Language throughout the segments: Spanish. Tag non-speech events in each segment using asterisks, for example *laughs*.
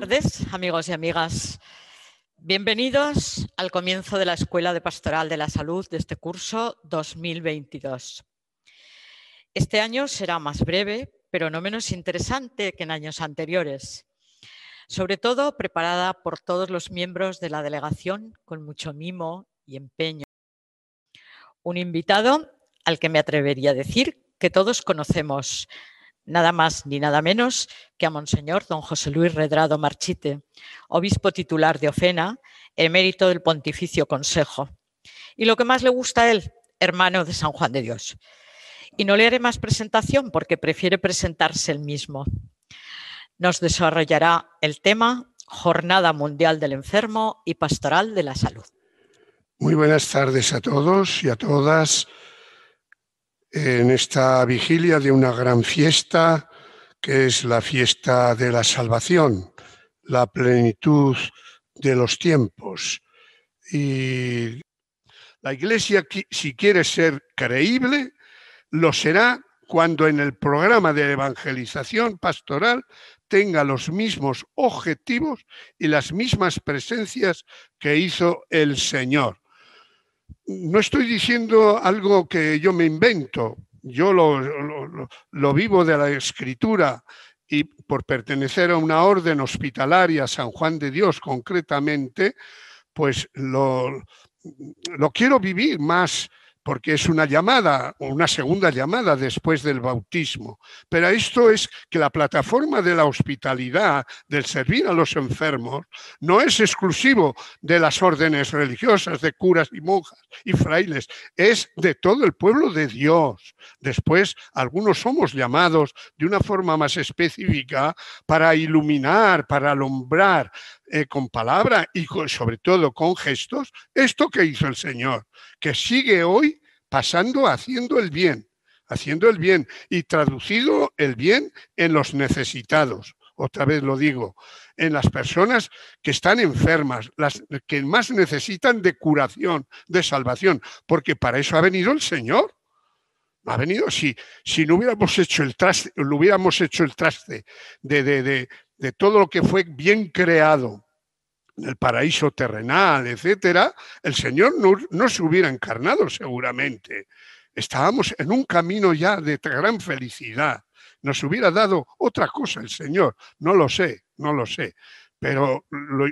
tardes, amigos y amigas. Bienvenidos al comienzo de la Escuela de Pastoral de la Salud de este curso 2022. Este año será más breve, pero no menos interesante que en años anteriores, sobre todo preparada por todos los miembros de la delegación con mucho mimo y empeño. Un invitado al que me atrevería a decir que todos conocemos, nada más ni nada menos que a Monseñor don José Luis Redrado Marchite, obispo titular de Ofena, emérito del Pontificio Consejo. Y lo que más le gusta a él, hermano de San Juan de Dios. Y no le haré más presentación porque prefiere presentarse él mismo. Nos desarrollará el tema Jornada Mundial del Enfermo y Pastoral de la Salud. Muy buenas tardes a todos y a todas en esta vigilia de una gran fiesta que es la fiesta de la salvación, la plenitud de los tiempos. Y la Iglesia, si quiere ser creíble, lo será cuando en el programa de evangelización pastoral tenga los mismos objetivos y las mismas presencias que hizo el Señor no estoy diciendo algo que yo me invento, yo lo, vivo de la escritura y por pertenecer a una orden hospitalaria, San Juan de Dios concretamente, pues lo, quiero vivir más porque es una llamada, una segunda llamada después del bautismo. Pero esto es que la plataforma de la hospitalidad, del servir a los enfermos, no es exclusivo de las órdenes religiosas, de curas y monjas y frailes, es de todo el pueblo de Dios. Después, algunos somos llamados de una forma más específica para iluminar, para alumbrar eh, con palabra y sobre todo con gestos esto que hizo el Señor, que sigue hoy pasando haciendo el bien, haciendo el bien y traducido el bien en los necesitados. Otra vez lo digo, en las personas que están enfermas, las que más necesitan de curación, de salvación, porque para eso ha venido el Señor. Ha venido, si, si no hubiéramos hecho el traste, lo hubiéramos hecho el traste de, de, de todo lo que fue bien creado en el paraíso terrenal, etcétera, el Señor no, se hubiera encarnado seguramente. Estábamos en un camino ya de gran felicidad. Nos hubiera dado otra cosa el Señor. No lo sé, no lo sé. Pero lo,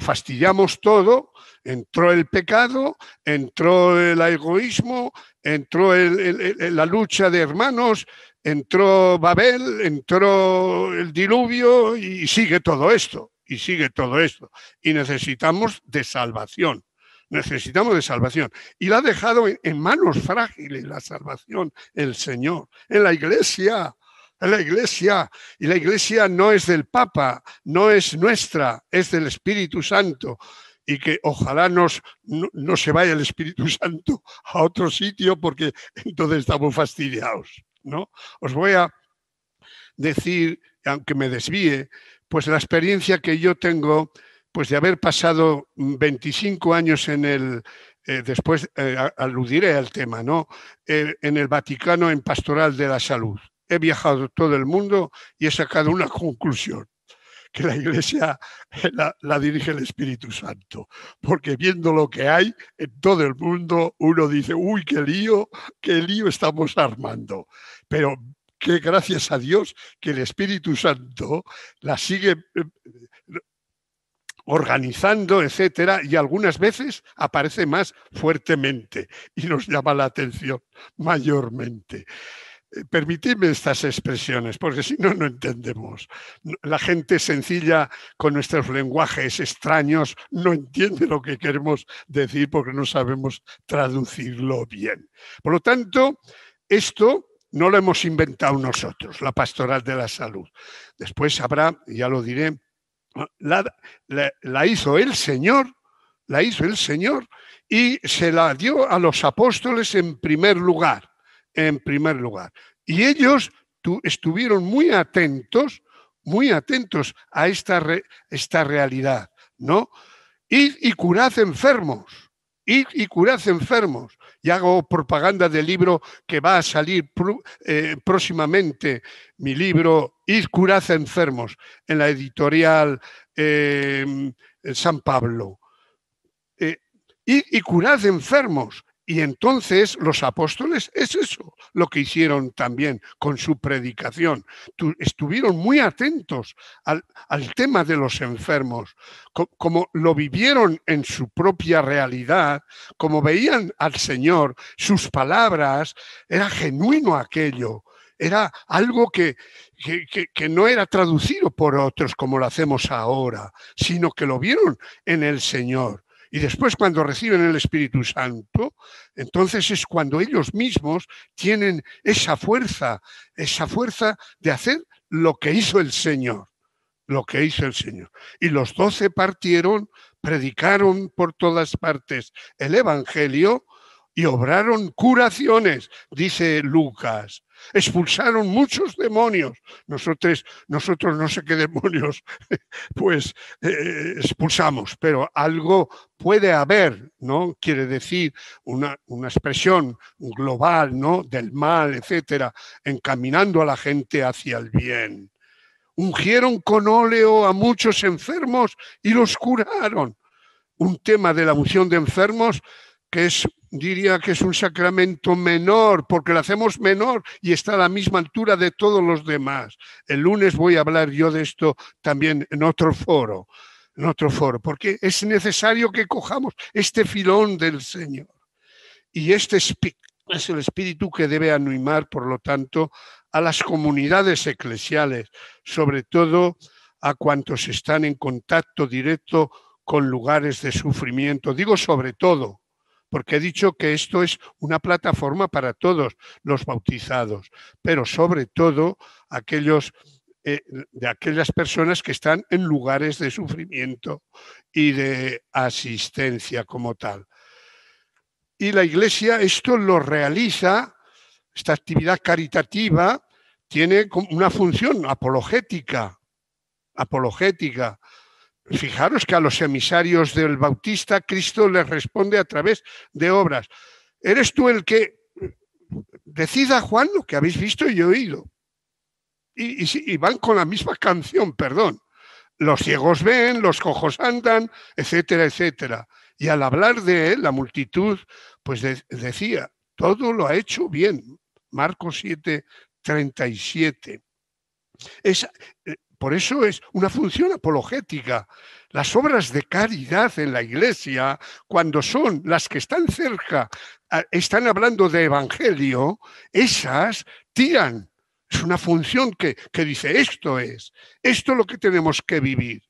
fastidiamos todo. Entró el pecado, entró el egoísmo, entró la lucha de hermanos, entró Babel, entró el diluvio y sigue todo esto, y sigue todo esto. Y necesitamos de salvación, necesitamos de salvación. Y la ha dejado en manos frágiles la salvación el Señor, en la iglesia, en la iglesia. Y la iglesia no es del Papa, no es nuestra, es del Espíritu Santo y que ojalá nos, no, se vaya el Espíritu *laughs* Santo a otro sitio porque entonces estamos fastidiados. ¿no? Os voy a decir, aunque me desvíe, pues la experiencia que yo tengo, pues de haber pasado 25 años en el, eh, después eh, aludiré al tema, ¿no? Eh, en el Vaticano en Pastoral de la Salud. He viajado todo el mundo y he sacado una conclusión que la Iglesia la, la, dirige el Espíritu Santo, porque viendo lo que hay en todo el mundo, uno dice, uy, qué lío, qué lío estamos armando. Pero que gracias a Dios que el Espíritu Santo la sigue eh, organizando, etcétera, y algunas veces aparece más fuertemente y nos llama la atención mayormente. Permitidme estas expresiones, porque si no, no entendemos. La gente sencilla con nuestros lenguajes extraños no entiende lo que queremos decir porque no sabemos traducirlo bien. Por lo tanto, esto no lo hemos inventado nosotros, la pastoral de la salud. Después habrá, ya lo diré, la, la hizo el Señor, la hizo el Señor y se la dio a los apóstoles en primer lugar en primer lugar. Y ellos estuvieron muy atentos, muy atentos a esta, esta realidad, ¿no? Id y curad enfermos, id y curad enfermos. y hago propaganda del libro que va a salir eh, próximamente, mi libro Ir curad enfermos, en la editorial em, San Pablo. Eh, y curad enfermos. Y entonces los apóstoles es eso lo que hicieron también con su predicación. estuvieron muy atentos al, tema de los enfermos, como lo vivieron en su propia realidad, como veían al Señor, sus palabras, era genuino aquello. Era algo que, que no era traducido por otros como lo hacemos ahora, sino que lo vieron en el Señor. Y después cuando reciben el Espíritu Santo, entonces es cuando ellos mismos tienen esa fuerza, esa fuerza de hacer lo que hizo el Señor, lo que hizo el Señor. Y los doce partieron, predicaron por todas partes el Evangelio y obraron curaciones, dice Lucas expulsaron muchos demonios. Nosotros, nosotros no sé qué demonios, *laughs* pues eh, expulsamos, pero algo puede haber, ¿no? Quiere decir una, una, expresión global, ¿no? Del mal, etcétera, encaminando a la gente hacia el bien. Ungieron con óleo a muchos enfermos y los curaron. Un tema de la unción de enfermos es diría que es un sacramento menor, porque lo hacemos menor y está a la misma altura de todos los demás. El lunes voy a hablar yo de esto también en otro foro, en otro foro, porque es necesario que cojamos este filón del Señor. Y este es el espíritu que debe animar, por lo tanto, a las comunidades eclesiales, sobre todo a cuantos están en contacto directo con lugares de sufrimiento. Digo sobre todo, porque he dicho que esto es una plataforma para todos los bautizados, pero sobre todo aquellos eh, de aquellas personas que están en lugares de sufrimiento y de asistencia como tal. Y la Iglesia esto lo realiza, esta actividad caritativa tiene una función apologética, apologética, Fijaros que a los emisarios del Bautista Cristo les responde a través de obras. ¿Eres tú el que decida, Juan, lo que habéis visto y oído? Y, van con la misma canción, perdón. Los ciegos ven, los cojos andan, etcétera, etcétera. Y al hablar de él, la multitud, pues decía, todo lo ha hecho bien. Marcos 7, 37. Es, por eso es una función apologética. Las obras de caridad en la iglesia, cuando son las que están cerca, están hablando de evangelio, esas tiran. Es una función que, que dice, esto es, esto es lo que tenemos que vivir.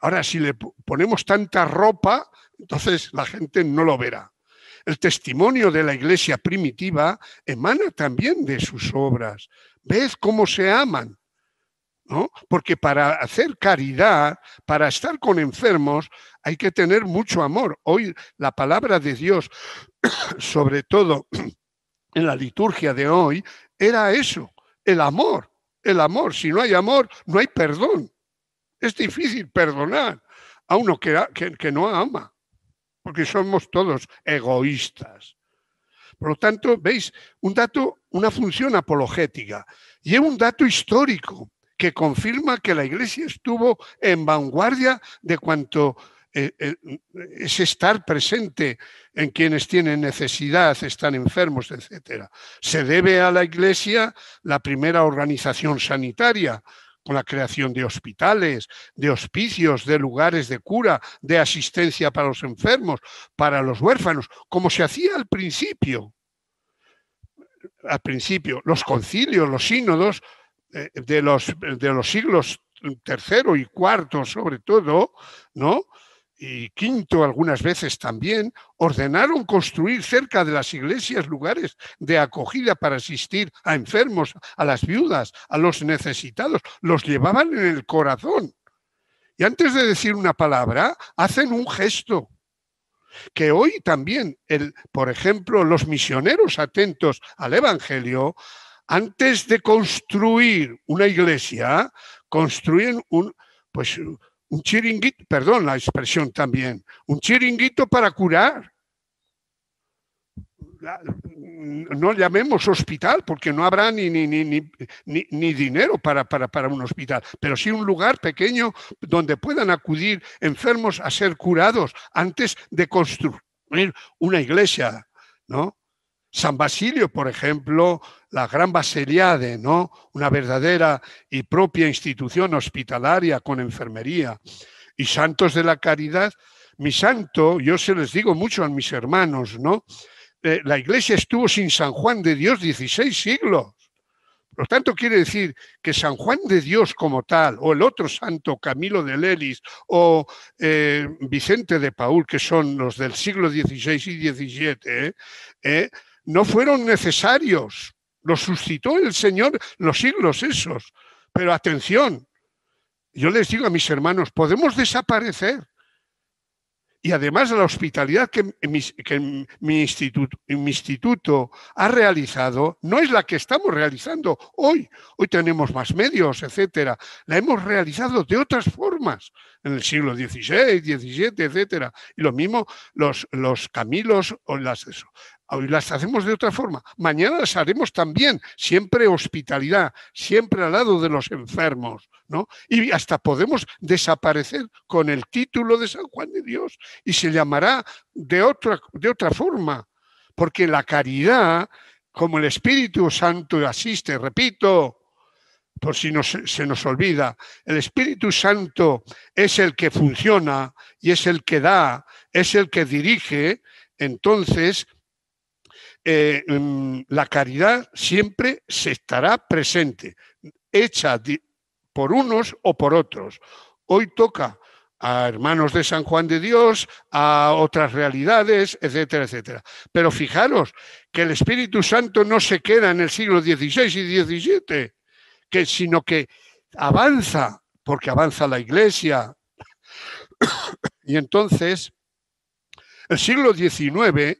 Ahora, si le ponemos tanta ropa, entonces la gente no lo verá. El testimonio de la iglesia primitiva emana también de sus obras. Ved cómo se aman. Porque para hacer caridad, para estar con enfermos, hay que tener mucho amor. Hoy la palabra de Dios, *coughs* sobre todo *clears throat* en la liturgia de hoy, era eso, el amor, el amor. Si no hay amor, no hay perdón. Es difícil perdonar a uno que, que no ama, porque somos todos egoístas. Por lo tanto, veis, un dato, una función apologética y es un dato histórico que confirma que la Iglesia estuvo en vanguardia de cuanto eh, eh, es estar presente en quienes tienen necesidad, están enfermos, etc. Se debe a la Iglesia la primera organización sanitaria, con la creación de hospitales, de hospicios, de lugares de cura, de asistencia para los enfermos, para los huérfanos, como se hacía al principio. Al principio, los concilios, los sínodos de los, de los siglos tercero y cuarto sobre todo, ¿no? y quinto algunas veces también, ordenaron construir cerca de las iglesias lugares de acogida para asistir a enfermos, a las viudas, a los necesitados. Los llevaban en el corazón. Y antes de decir una palabra, hacen un gesto. Que hoy también, el, por ejemplo, los misioneros atentos al Evangelio antes de construir una iglesia, construyen un, pues, un chiringuito, perdón la expresión también, un chiringuito para curar. no llamemos hospital, porque no habrá ni, ni, ni, ni dinero para, para, para, un hospital, pero sí un lugar pequeño donde puedan acudir enfermos a ser curados antes de construir una iglesia, ¿no? San Basilio, por ejemplo, la Gran Basiliade, ¿no? Una verdadera y propia institución hospitalaria con enfermería. Y santos de la caridad, mi santo, yo se les digo mucho a mis hermanos, ¿no? Eh, la iglesia estuvo sin San Juan de Dios 16 siglos. Por lo tanto, quiere decir que San Juan de Dios como tal, o el otro santo Camilo de Lelis, o eh, Vicente de Paul, que son los del siglo XVI y XVII, eh, no fueron necesarios. Los suscitó el Señor los siglos esos. Pero atención, yo les digo a mis hermanos, podemos desaparecer y además la hospitalidad que, mi, instituto, ha realizado no es la que estamos realizando hoy. Hoy tenemos más medios, etcétera. La hemos realizado de otras formas en el siglo XVI, XVII, etcétera. Y lo mismo los, los camilos o las. Hoy las hacemos de otra forma. Mañana las haremos también, siempre hospitalidad, siempre al lado de los enfermos, ¿no? Y hasta podemos desaparecer con el título de San Juan de Dios y se llamará de otra, de otra forma, porque la caridad, como el Espíritu Santo asiste, repito, por si se nos olvida, el Espíritu Santo es el que funciona y es el que da, es el que dirige, entonces eh, mm, la caridad siempre se estará presente, hecha por unos o por otros. Hoy toca a hermanos de San Juan de Dios, a otras realidades, etcétera, etcétera. Pero fijaros que el Espíritu Santo no se queda en el siglo XVI y XVII, que, sino que avanza, porque avanza la Iglesia. *coughs* y entonces, el siglo XIX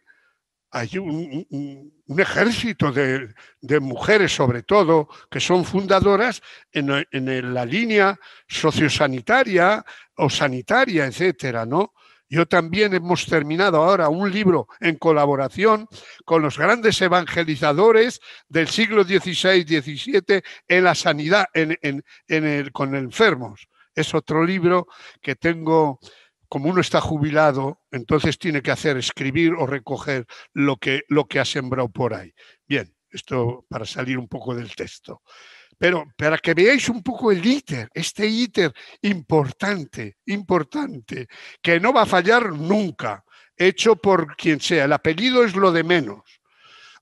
hay un, ejército de, mujeres, sobre todo, que son fundadoras en, la línea sociosanitaria o sanitaria, etcétera, ¿no? Yo también hemos terminado ahora un libro en colaboración con los grandes evangelizadores del siglo XVI, XVII en la sanidad, en, con enfermos. Es otro libro que tengo como uno está jubilado, entonces tiene que hacer escribir o recoger lo que, lo que ha sembrado por ahí. Bien, esto para salir un poco del texto. Pero para que veáis un poco el íter, este íter importante, importante, que no va a fallar nunca, hecho por quien sea. El apellido es lo de menos.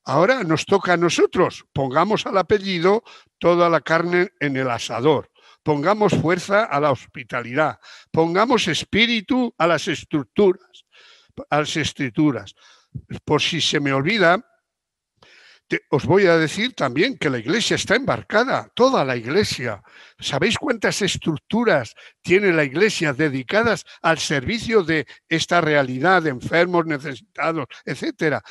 Ahora nos toca a nosotros, pongamos al apellido toda la carne en el asador pongamos fuerza a la hospitalidad, pongamos espíritu a las estructuras, a las escrituras. Por si se me olvida, os voy a decir también que la iglesia está embarcada, toda la iglesia. ¿Sabéis cuántas estructuras tiene la iglesia dedicadas al servicio de esta realidad de enfermos, necesitados, etcétera?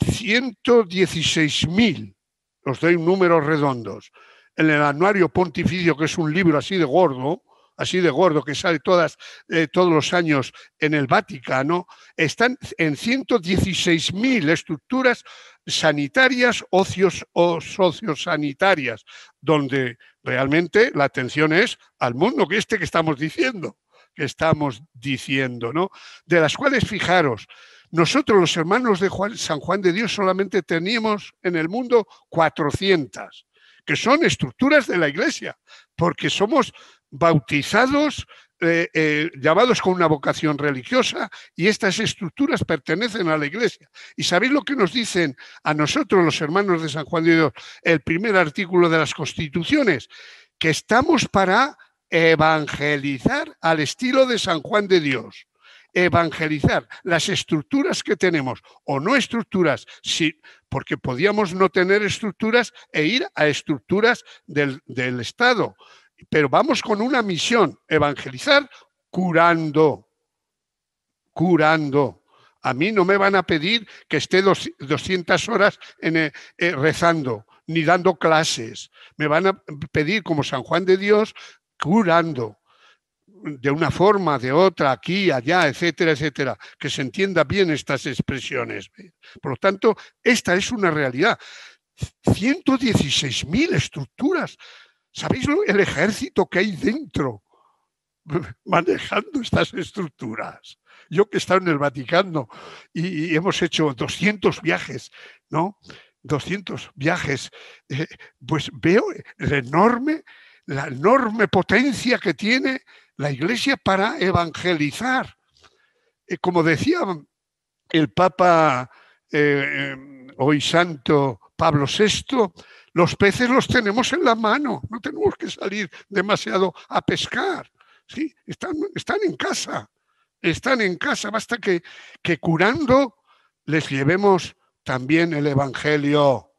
116.000, os doy números redondos en el Anuario Pontificio, que es un libro así de gordo, así de gordo, que sale todas, eh, todos los años en el Vaticano, están en 116.000 estructuras sanitarias ocios, o sociosanitarias, donde realmente la atención es al mundo que este que estamos diciendo, que estamos diciendo, ¿no? De las cuales, fijaros, nosotros los hermanos de San Juan de Dios solamente teníamos en el mundo 400 que son estructuras de la iglesia, porque somos bautizados, eh, eh, llamados con una vocación religiosa, y estas estructuras pertenecen a la iglesia. ¿Y sabéis lo que nos dicen a nosotros, los hermanos de San Juan de Dios, el primer artículo de las constituciones? Que estamos para evangelizar al estilo de San Juan de Dios evangelizar las estructuras que tenemos o no estructuras, sí, porque podíamos no tener estructuras e ir a estructuras del, del Estado. Pero vamos con una misión, evangelizar curando, curando. A mí no me van a pedir que esté 200 horas en, eh, eh, rezando ni dando clases. Me van a pedir, como San Juan de Dios, curando de una forma, de otra, aquí, allá, etcétera, etcétera, que se entienda bien estas expresiones. Por lo tanto, esta es una realidad. 116.000 estructuras. ¿Sabéis el ejército que hay dentro *laughs* manejando estas estructuras? Yo que he estado en el Vaticano y, hemos hecho 200 viajes, ¿no? 200 viajes, eh, pues veo la enorme, la enorme potencia que tiene la Iglesia para evangelizar. Eh, como decía el Papa eh, hoy santo Pablo VI, los peces los tenemos en la mano, no tenemos que salir demasiado a pescar. ¿sí? Están, están en casa, están en casa, basta que, que curando les llevemos también el Evangelio.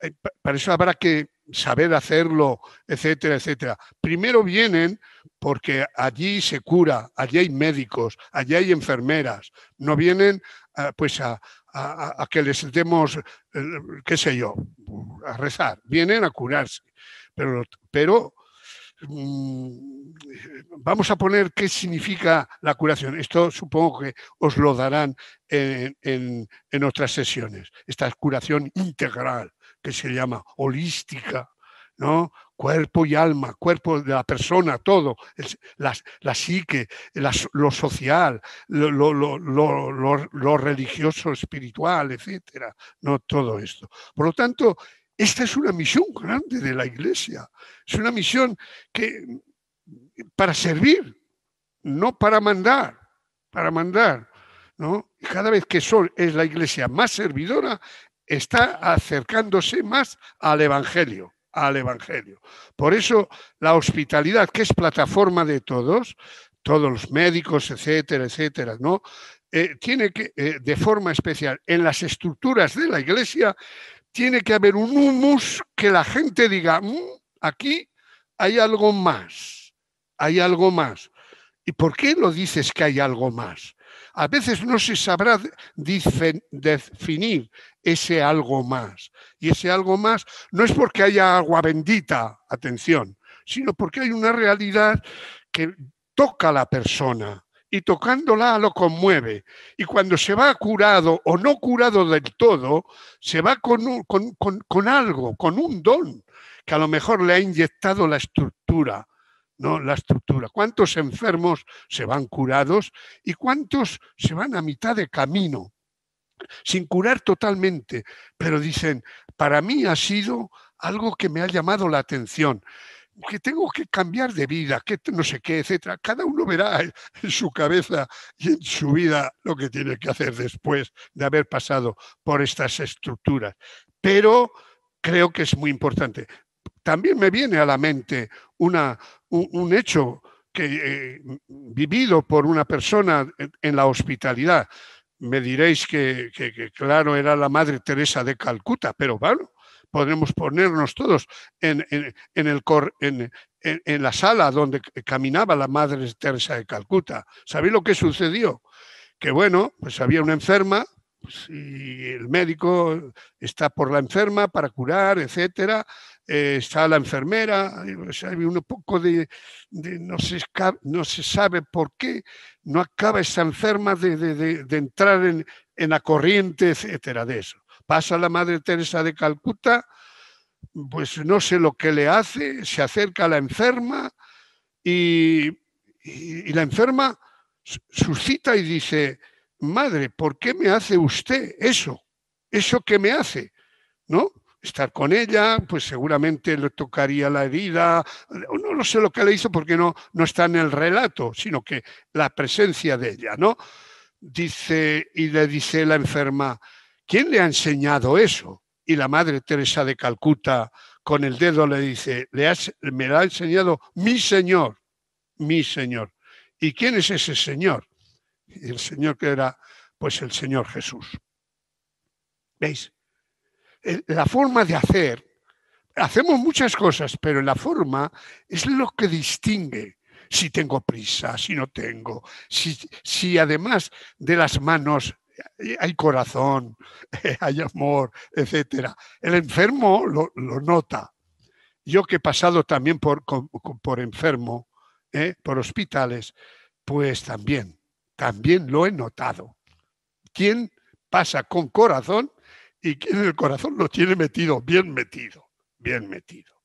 Eh, para eso habrá que saber hacerlo, etcétera, etcétera. Primero vienen porque allí se cura, allí hay médicos, allí hay enfermeras. No vienen ah, pues a, que les demos, qué sé yo, a rezar. Vienen a curarse. Pero, pero mm, vamos a poner qué significa la curación. Esto supongo que os lo darán en, en otras sesiones. Esta curación integral que se llama holística, ¿no? Cuerpo y alma, cuerpo de la persona, todo, la, la psique, lo social, lo, religioso, espiritual, etcétera, no todo esto. Por lo tanto, esta es una misión grande de la Iglesia. Es una misión que para servir, no para mandar, para mandar. ¿no? cada vez que Sol es la Iglesia más servidora, está acercándose más al Evangelio, al Evangelio. Por eso la hospitalidad, que es plataforma de todos, todos los médicos, etcétera, etcétera, ¿no? Eh, tiene que, eh, de forma especial, en las estructuras de la iglesia, tiene que haber un humus que la gente diga, mm, aquí hay algo más, hay algo más. ¿Y por qué lo dices que hay algo más? A veces no se sabrá definir ese algo más. Y ese algo más no es porque haya agua bendita, atención, sino porque hay una realidad que toca a la persona y tocándola lo conmueve. Y cuando se va curado o no curado del todo, se va con, con algo, con un don que a lo mejor le ha inyectado la estructura ¿no? la estructura. ¿Cuántos enfermos se van curados y cuántos se van a mitad de camino? Sin curar totalmente, pero dicen, para mí ha sido algo que me ha llamado la atención que tengo que cambiar de vida, que no sé qué, etcétera. Cada uno verá en su cabeza y en su vida lo que tiene que hacer después de haber pasado por estas estructuras. Pero creo que es muy importante. También me viene a la mente una, un, hecho que, eh, vivido por una persona en la hospitalidad. Me diréis que, claro, era la Madre Teresa de Calcuta, pero bueno, podremos ponernos todos en, el en, en, la sala donde caminaba la Madre Teresa de Calcuta. ¿Sabéis lo que sucedió? Que bueno, pues había una enferma pues, y el médico está por la enferma para curar, etcétera, eh, está la enfermera, pues, hay un poco de, no, se, no, se, sabe por qué no acaba esa enferma de, entrar en, la corriente, etcétera, de eso. Pasa la Madre Teresa de Calcuta, pues no sé lo que le hace, se acerca a la enferma y, y la enferma suscita y dice, madre, ¿por qué me hace usted eso? ¿Eso que me hace? ¿No? Estar con ella, pues seguramente le tocaría la herida, no, no sé lo que le hizo porque no, no está en el relato, sino que la presencia de ella, ¿no? Dice, y le dice la enferma, ¿quién le ha enseñado eso? Y la madre Teresa de Calcuta con el dedo le dice, le me lo ha enseñado mi Señor, mi Señor. ¿Y quién es ese Señor? y el Señor que era pues el Señor Jesús. ¿Veis? La forma de hacer, hacemos muchas cosas, pero la forma es lo que distingue si tengo prisa, si no tengo, si, si además de las manos hay corazón, *laughs* hay amor, etc. El enfermo lo, nota. Yo que he pasado también por, por enfermo, ¿eh? por hospitales, pues también, también lo he notado. ¿Quién pasa con corazón y quién el corazón lo tiene metido, bien metido, bien metido?